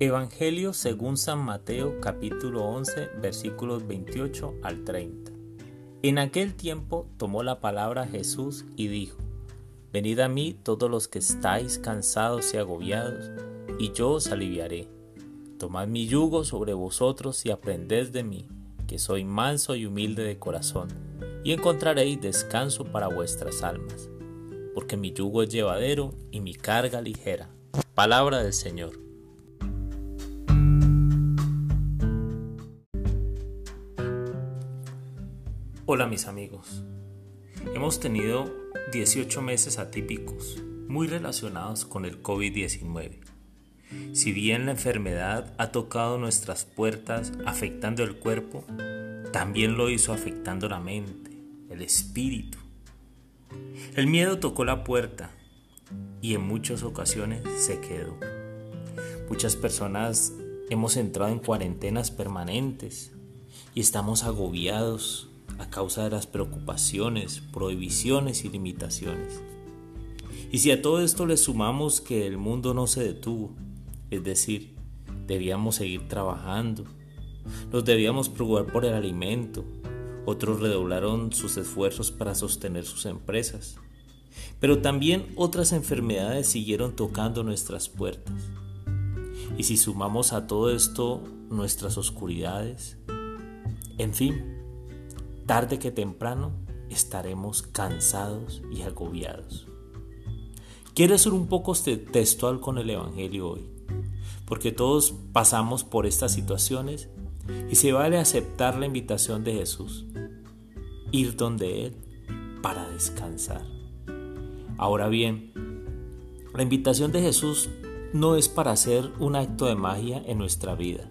Evangelio según San Mateo capítulo 11 versículos 28 al 30. En aquel tiempo tomó la palabra Jesús y dijo, Venid a mí todos los que estáis cansados y agobiados, y yo os aliviaré. Tomad mi yugo sobre vosotros y aprended de mí, que soy manso y humilde de corazón, y encontraréis descanso para vuestras almas, porque mi yugo es llevadero y mi carga ligera. Palabra del Señor. Hola mis amigos. Hemos tenido 18 meses atípicos, muy relacionados con el COVID-19. Si bien la enfermedad ha tocado nuestras puertas afectando el cuerpo, también lo hizo afectando la mente, el espíritu. El miedo tocó la puerta y en muchas ocasiones se quedó. Muchas personas hemos entrado en cuarentenas permanentes y estamos agobiados a causa de las preocupaciones, prohibiciones y limitaciones. Y si a todo esto le sumamos que el mundo no se detuvo, es decir, debíamos seguir trabajando, nos debíamos preocupar por el alimento, otros redoblaron sus esfuerzos para sostener sus empresas, pero también otras enfermedades siguieron tocando nuestras puertas. Y si sumamos a todo esto nuestras oscuridades, en fin, tarde que temprano estaremos cansados y agobiados. Quiero ser un poco textual con el Evangelio hoy, porque todos pasamos por estas situaciones y se vale aceptar la invitación de Jesús, ir donde Él para descansar. Ahora bien, la invitación de Jesús no es para hacer un acto de magia en nuestra vida.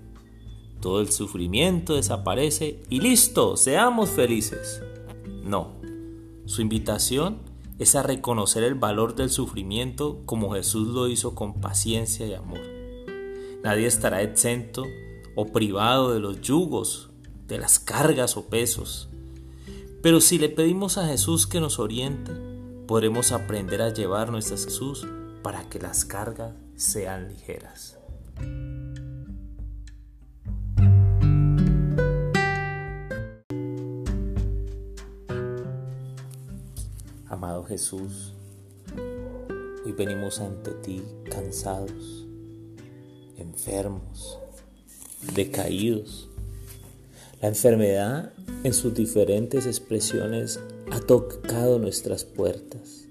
Todo el sufrimiento desaparece y listo, seamos felices. No, su invitación es a reconocer el valor del sufrimiento como Jesús lo hizo con paciencia y amor. Nadie estará exento o privado de los yugos, de las cargas o pesos. Pero si le pedimos a Jesús que nos oriente, podremos aprender a llevar nuestras Jesús para que las cargas sean ligeras. Amado Jesús, hoy venimos ante ti cansados, enfermos, decaídos. La enfermedad en sus diferentes expresiones ha tocado nuestras puertas.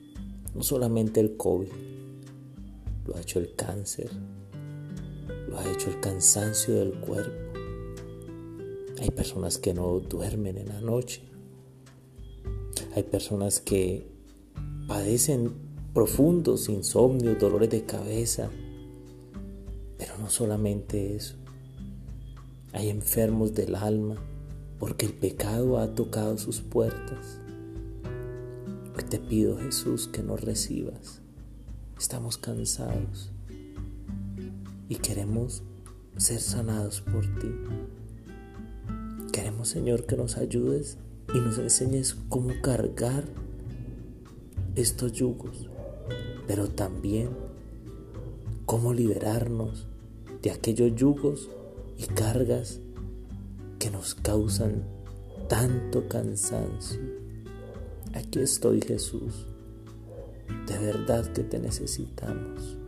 No solamente el COVID, lo ha hecho el cáncer, lo ha hecho el cansancio del cuerpo. Hay personas que no duermen en la noche. Hay personas que padecen profundos insomnios, dolores de cabeza. Pero no solamente eso. Hay enfermos del alma porque el pecado ha tocado sus puertas. Hoy te pido Jesús que nos recibas. Estamos cansados y queremos ser sanados por ti. Queremos Señor que nos ayudes y nos enseñes cómo cargar estos yugos, pero también cómo liberarnos de aquellos yugos y cargas que nos causan tanto cansancio. Aquí estoy Jesús, de verdad que te necesitamos.